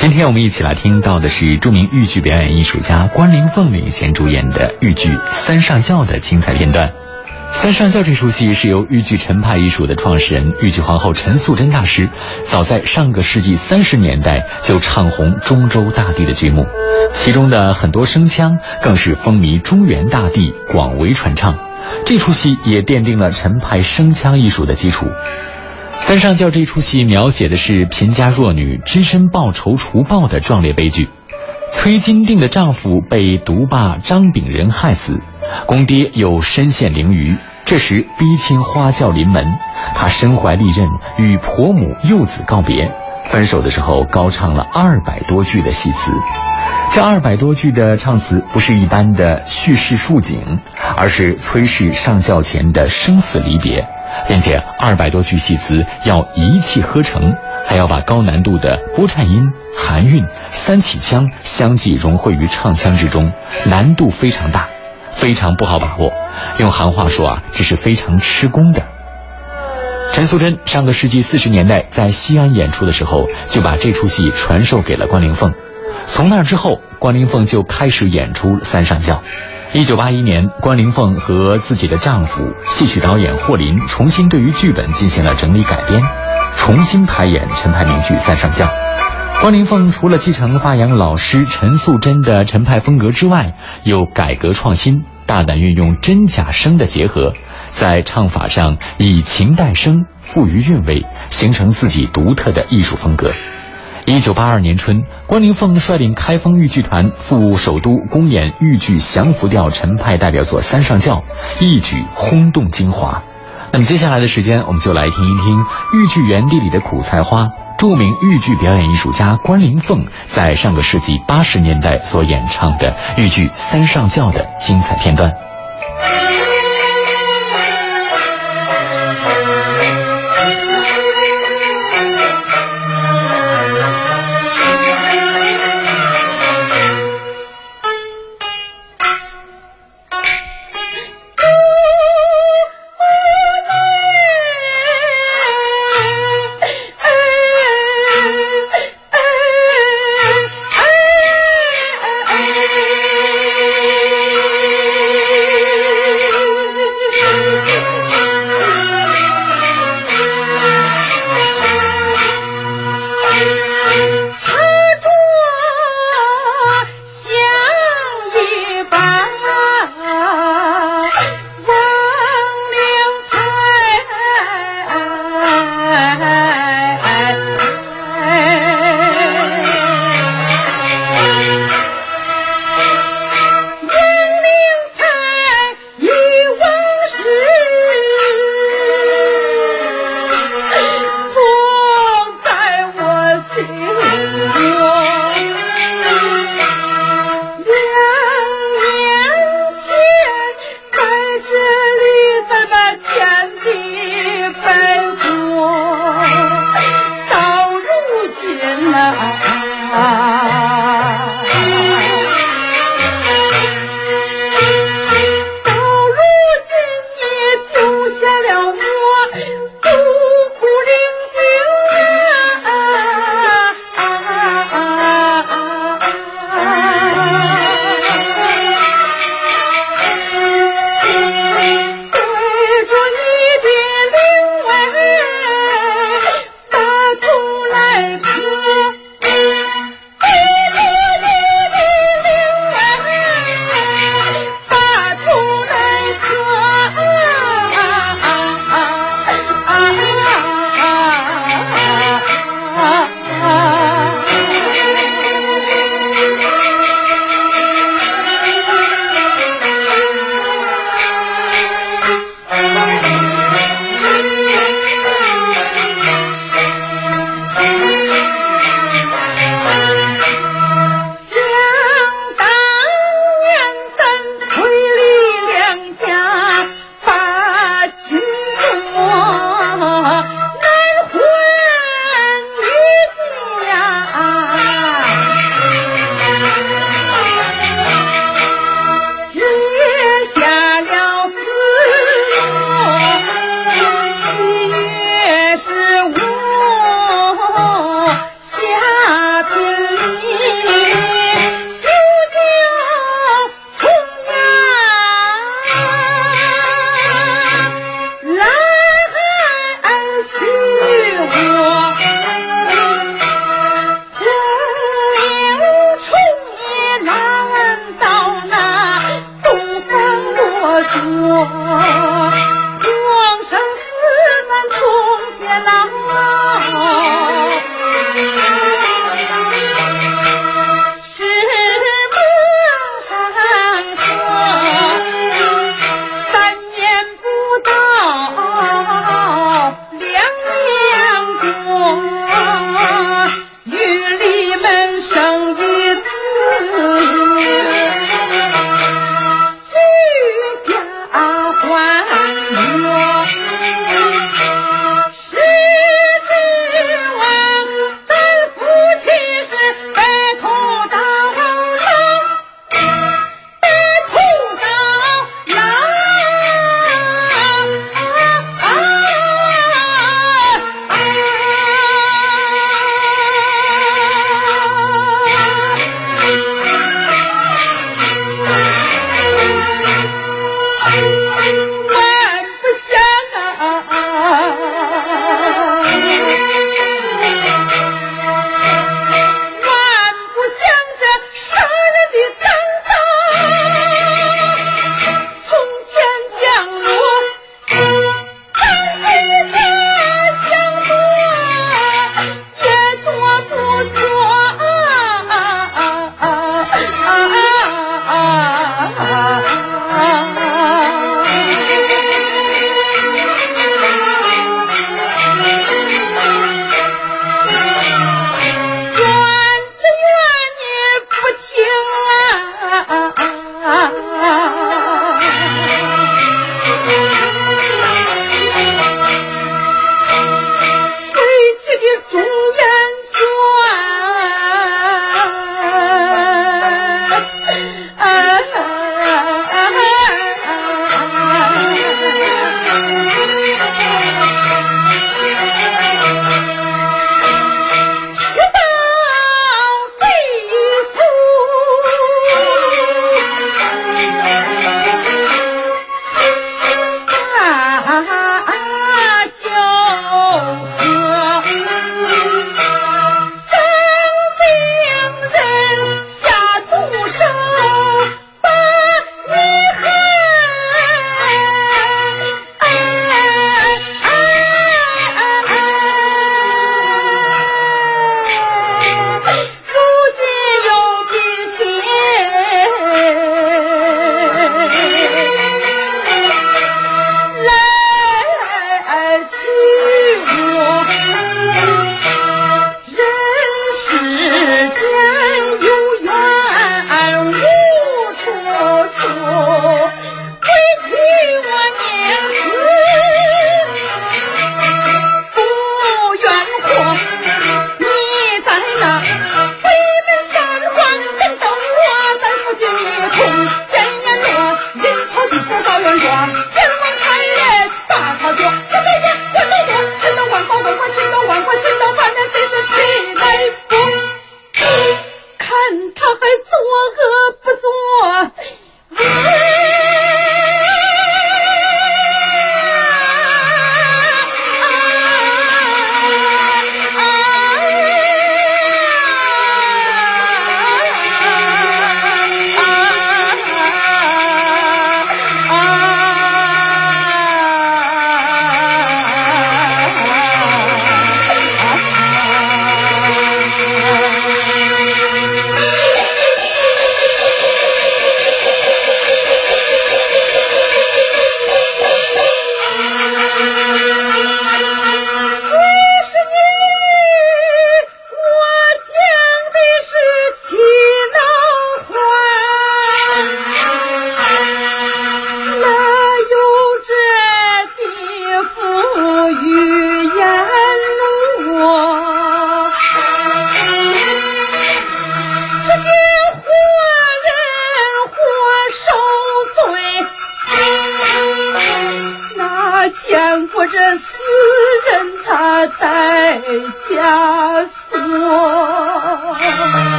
今天我们一起来听到的是著名豫剧表演艺术家关凌凤领衔主演的豫剧《三上轿》的精彩片段。《三上轿》这出戏是由豫剧陈派艺术的创始人豫剧皇后陈素贞大师，早在上个世纪三十年代就唱红中州大地的剧目，其中的很多声腔更是风靡中原大地，广为传唱。这出戏也奠定了陈派声腔艺术的基础。三上轿这出戏描写的是贫家弱女只身报仇除暴的壮烈悲剧。崔金定的丈夫被毒霸张炳仁害死，公爹又身陷囹圄。这时逼亲花轿临门，她身怀利刃与婆母幼子告别。分手的时候高唱了二百多句的戏词。这二百多句的唱词不是一般的叙事抒景，而是崔氏上轿前的生死离别。并且二百多句戏词要一气呵成，还要把高难度的波颤音、含韵、三起腔相继融汇于唱腔之中，难度非常大，非常不好把握。用行话说啊，这是非常吃功的。陈素贞上个世纪四十年代在西安演出的时候，就把这出戏传授给了关凌凤。从那之后，关凌凤就开始演出《三上轿》。一九八一年，关凌凤和自己的丈夫戏曲导演霍林重新对于剧本进行了整理改编，重新排演陈派名剧《三上轿》。关凌凤除了继承发扬老师陈素贞的陈派风格之外，又改革创新，大胆运用真假声的结合，在唱法上以情带声，赋予韵味，形成自己独特的艺术风格。一九八二年春，关凌凤率领开封豫剧团赴首都公演豫剧降服调陈派代表作《三上轿》，一举轰动京华。那么接下来的时间，我们就来听一听豫剧园地里的苦菜花，著名豫剧表演艺术家关凌凤在上个世纪八十年代所演唱的豫剧《三上轿》的精彩片段。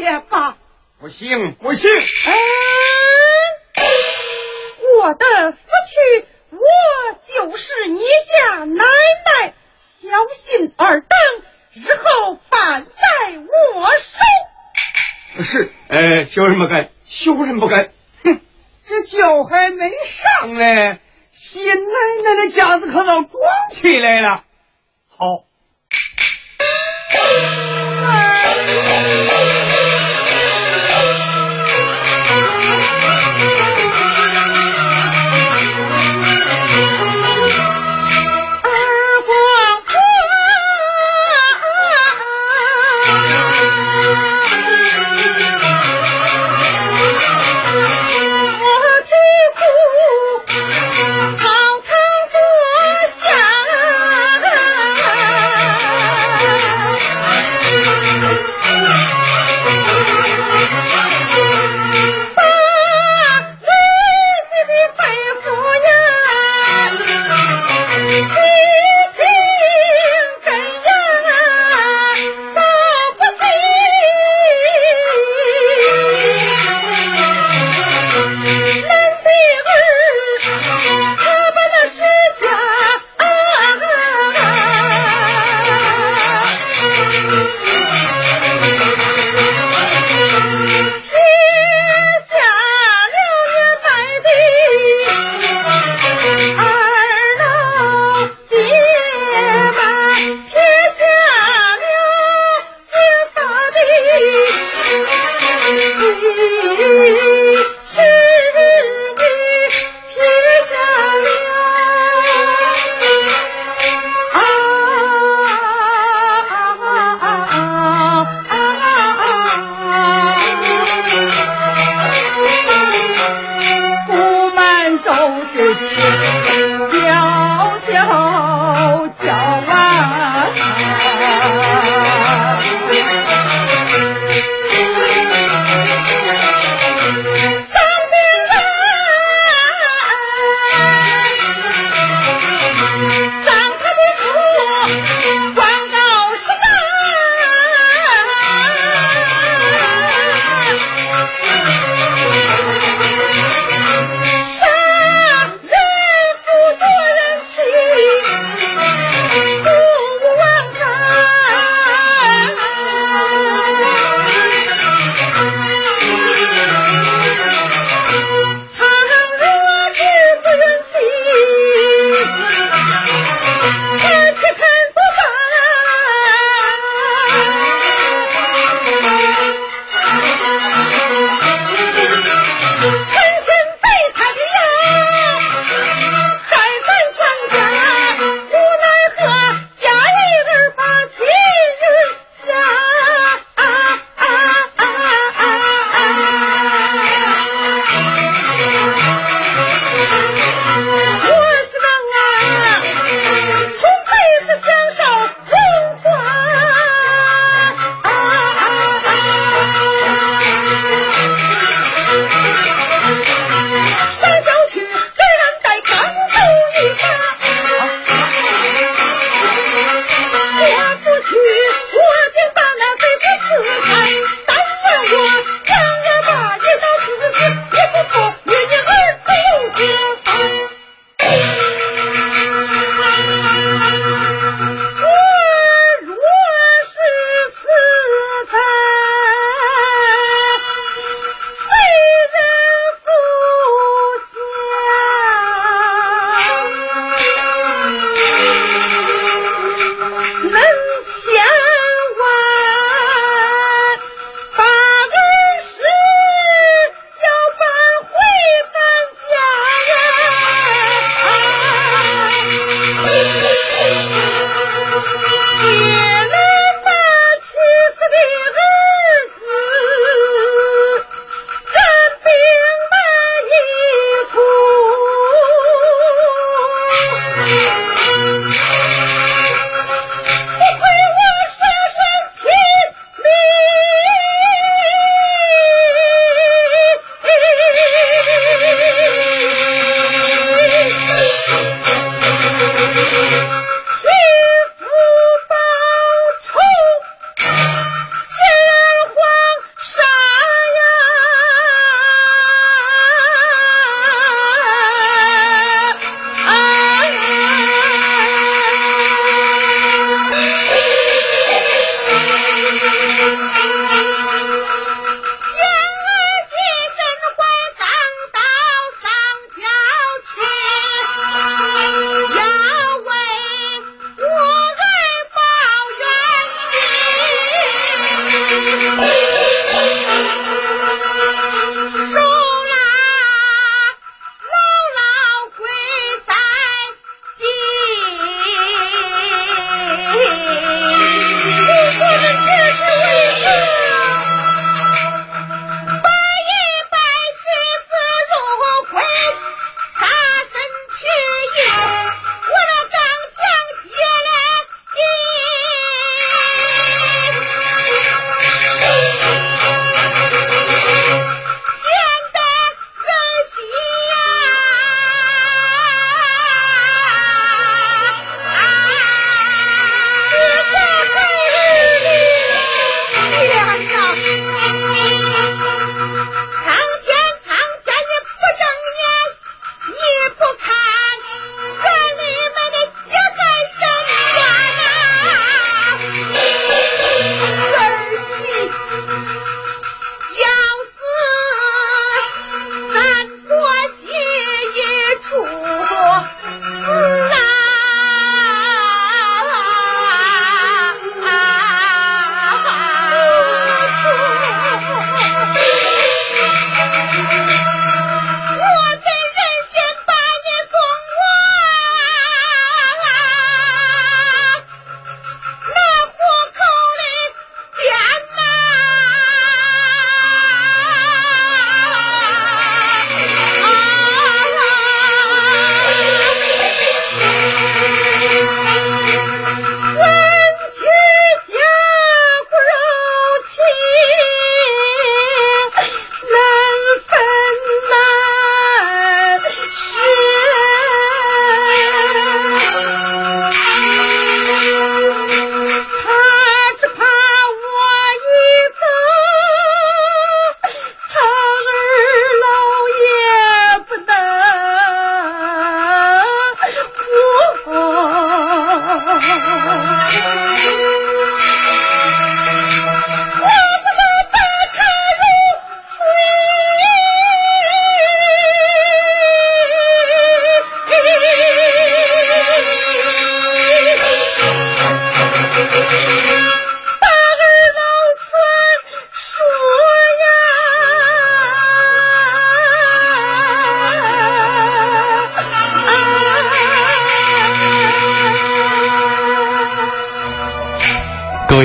些吧。不行，不行！哎，我的夫妻，我就是你家奶奶，小心二等，日后反在我手。是，呃，小人不敢，小人不敢。哼，这脚还没上来，新奶奶的架子可倒装起来了。好。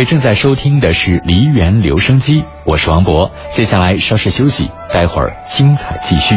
正在收听的是梨园留声机，我是王博。接下来稍事休息，待会儿精彩继续。